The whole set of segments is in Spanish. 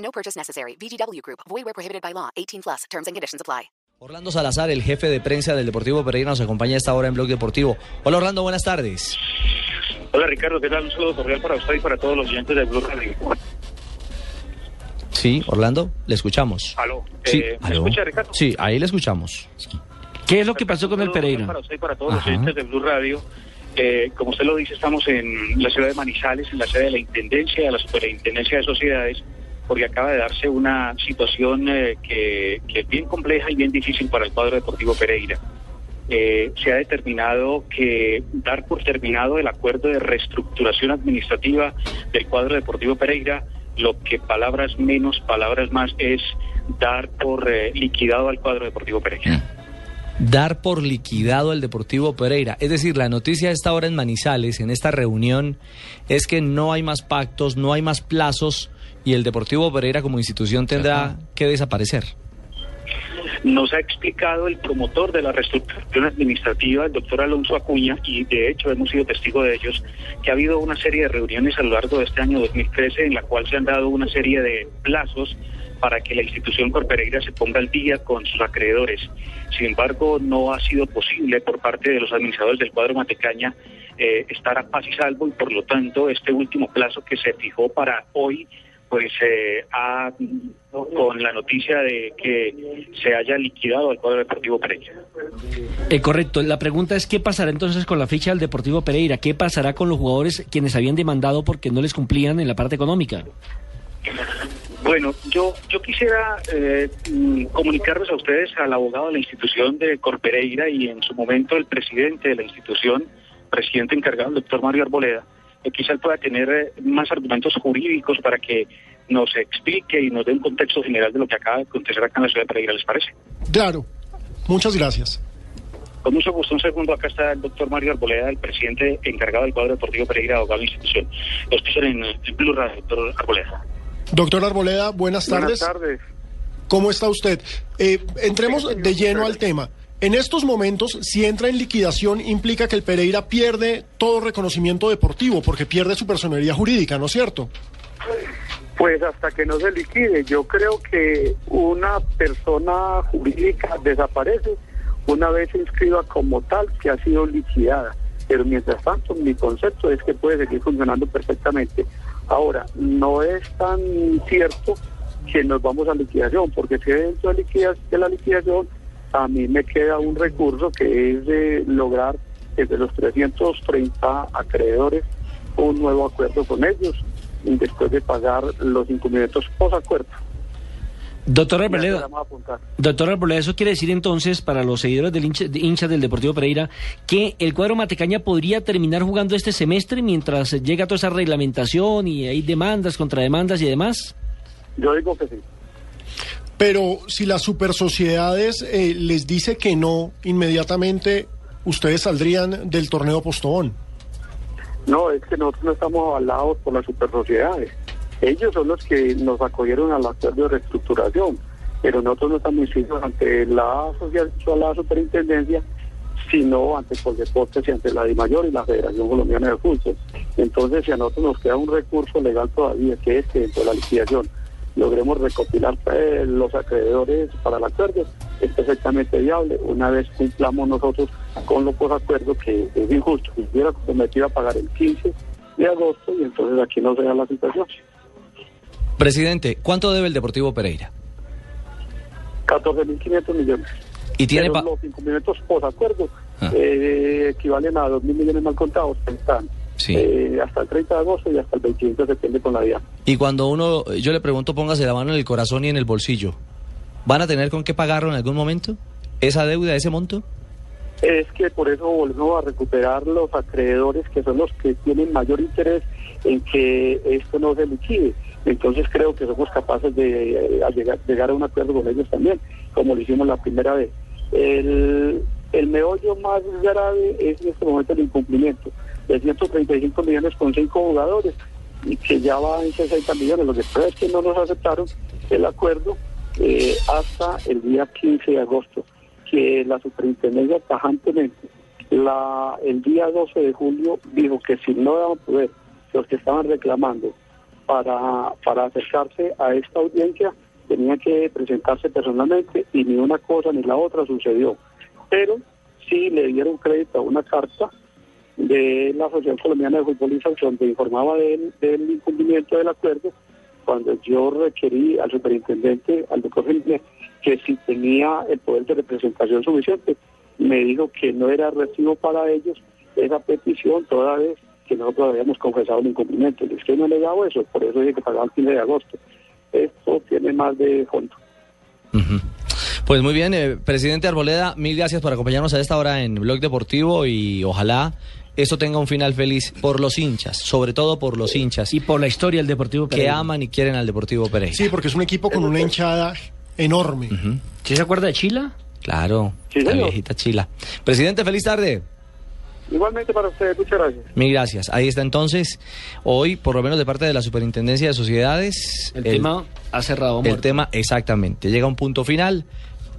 No purchase necessary. VGW Group. Void where prohibited by law. 18 plus. Terms and conditions apply. Orlando Salazar, el jefe de prensa del Deportivo Pereira, nos acompaña a esta hora en Blog Deportivo. Hola Orlando, buenas tardes. Hola Ricardo, ¿qué tal? Un saludo cordial para usted y para todos los oyentes del Blue Radio. Sí, Orlando, le escuchamos. Aló. Sí, Eh, ¿me aló. escucha, Ricardo? Sí, ahí le escuchamos. ¿Qué es lo que pasó con el Pereira? Para usted y para todos Ajá. los oyentes del Blue Radio. Eh, como usted lo dice, estamos en la ciudad de Manizales, en la sede de la Intendencia, de la Superintendencia de Sociedades, porque acaba de darse una situación eh, que, es bien compleja y bien difícil para el cuadro deportivo Pereira. Eh, se ha determinado que dar por terminado el acuerdo de reestructuración administrativa del cuadro deportivo Pereira, lo que palabras menos, palabras más, es dar por eh, liquidado al cuadro deportivo Pereira. Dar por liquidado el Deportivo Pereira. Es decir, la noticia a esta hora en Manizales, en esta reunión, es que no hay más pactos, no hay más plazos y el Deportivo Pereira como institución tendrá que desaparecer. Nos ha explicado el promotor de la reestructuración administrativa, el doctor Alonso Acuña, y de hecho hemos sido testigos de ellos, que ha habido una serie de reuniones a lo largo de este año 2013 en la cual se han dado una serie de plazos para que la institución Corpereira se ponga al día con sus acreedores. Sin embargo, no ha sido posible por parte de los administradores del cuadro Matecaña eh, estar a paz y salvo y por lo tanto este último plazo que se fijó para hoy pues eh, ha con la noticia de que se haya liquidado al cuadro deportivo Pereira. Eh, correcto. La pregunta es qué pasará entonces con la ficha del Deportivo Pereira. ¿Qué pasará con los jugadores quienes habían demandado porque no les cumplían en la parte económica? Bueno, yo yo quisiera eh, mm, comunicarles a ustedes al abogado de la institución de Corpereira y en su momento el presidente de la institución, presidente encargado, el doctor Mario Arboleda, que quizá él pueda tener eh, más argumentos jurídicos para que nos explique y nos dé un contexto general de lo que acaba de acontecer acá en la ciudad de Pereira, ¿les parece? Claro, muchas gracias. Con mucho gusto, un segundo, acá está el doctor Mario Arboleda, el presidente encargado del cuadro deportivo Pereira, abogado de la institución. Lo escuchan en, en Blue Radio, doctor Arboleda. Doctor Arboleda, buenas tardes. Buenas tardes. ¿Cómo está usted? Eh, entremos de lleno al tema. En estos momentos, si entra en liquidación, implica que el Pereira pierde todo reconocimiento deportivo, porque pierde su personería jurídica, ¿no es cierto? Pues hasta que no se liquide, yo creo que una persona jurídica desaparece una vez se inscriba como tal que ha sido liquidada. Pero mientras tanto, mi concepto es que puede seguir funcionando perfectamente. Ahora, no es tan cierto que nos vamos a liquidación, porque si dentro de, la liquidación a mí me queda un recurso que es de lograr desde los 330 acreedores un nuevo acuerdo con ellos y después de pagar los incumplimientos post acuerdo. Doctor Ya Arboleda, vamos a apuntar. doctor Arboleda, eso quiere decir entonces para los seguidores del hincha, de hinchas del Deportivo Pereira que el cuadro Matecaña podría terminar jugando este semestre mientras llega toda esa reglamentación y hay demandas, contrademandas y demás. Yo digo que sí. Pero si las supersociedades eh, les dice que no, inmediatamente ustedes saldrían del torneo Postobón. No, es que nosotros no estamos avalados por las supersociedades. Ellos son los que nos acogieron al acuerdo de reestructuración, pero nosotros no estamos inscritos ante la, superintendencia, sino ante Coldeportes y ante la DIMAYOR y la Federación Colombiana de Fútbol. Entonces, si a nosotros nos queda un recurso legal todavía, que es que dentro de la liquidación logremos recopilar eh, los acreedores para el acuerdo, es perfectamente viable. Una vez cumplamos nosotros con los posacuerdos, que es injusto, que hubiera comprometido a pagar el 15 de agosto y entonces aquí no se da la situación. Presidente, ¿cuánto debe el Deportivo Pereira? 14.500 millones. Y tiene Pero los incumplimientos posacuerdo Ah. eh, equivalen a 2.000 millones mal contados están Sí. eh, hasta el 30 de agosto y hasta el 25 de septiembre con la DIA. Y cuando uno, yo le pregunto, póngase la mano en el corazón y en el bolsillo. ¿Van a tener con qué pagarlo en algún momento? ¿Esa deuda, ese monto? Es que por eso volvemos a recuperar los acreedores que son los que tienen mayor interés en que esto no se liquide. Entonces creo que somos capaces de eh, llegar, llegar a un acuerdo con ellos también, como lo hicimos la primera vez. El, el meollo más grave es en este momento el incumplimiento de 135 millones con cinco jugadores y que ya va en 60 millones. Lo que pasa es que no nos aceptaron el acuerdo eh, hasta el día 15 de agosto, que la superintendencia tajantemente el día 12 de julio dijo que si no daban poder los que estaban reclamando para, para acercarse a esta audiencia, tenían que presentarse personalmente y ni una cosa ni la otra sucedió. Pero sí le dieron crédito a una carta de la Asociación Colombiana de Futbolistas donde informaba del, del incumplimiento del acuerdo cuando yo requerí al superintendente, al doctor Felipe, que si tenía el poder de representación suficiente, me dijo que no era recibo para ellos esa petición toda vez que nosotros habíamos confesado el incumplimiento. Y es que no le he eso, por eso dije que pagaba el 15 de agosto. Esto tiene más de fondo. Pues muy bien, eh, presidente Arboleda, mil gracias por acompañarnos a esta hora en Blog Deportivo y ojalá esto tenga un final feliz por los hinchas, sobre todo por los hinchas Y por la historia del Deportivo que aman y quieren al Deportivo Pereira. Sí, porque es un equipo con una hinchada enorme. ¿Sí se acuerda de Chila? Claro, Sí, la viejita chila. Presidente, feliz tarde. Igualmente para ustedes, muchas gracias. Mil gracias. Ahí está entonces, hoy, por lo menos de parte de la Superintendencia de Sociedades, El, tema ha cerrado. el muerto. tema exactamente. Llega a un punto final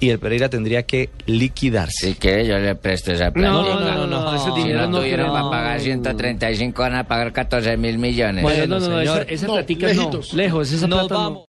y el Pereira tendría que liquidarse. Si quiere, yo le presto esa plata. No, no, no, no, no, ese Si dinero no no tuvieron para pagar 135, van a pagar 14 mil millones. Bueno, no, no, no, señor. esa, esa No, platica lejitos. no. Lejos, esa plata no.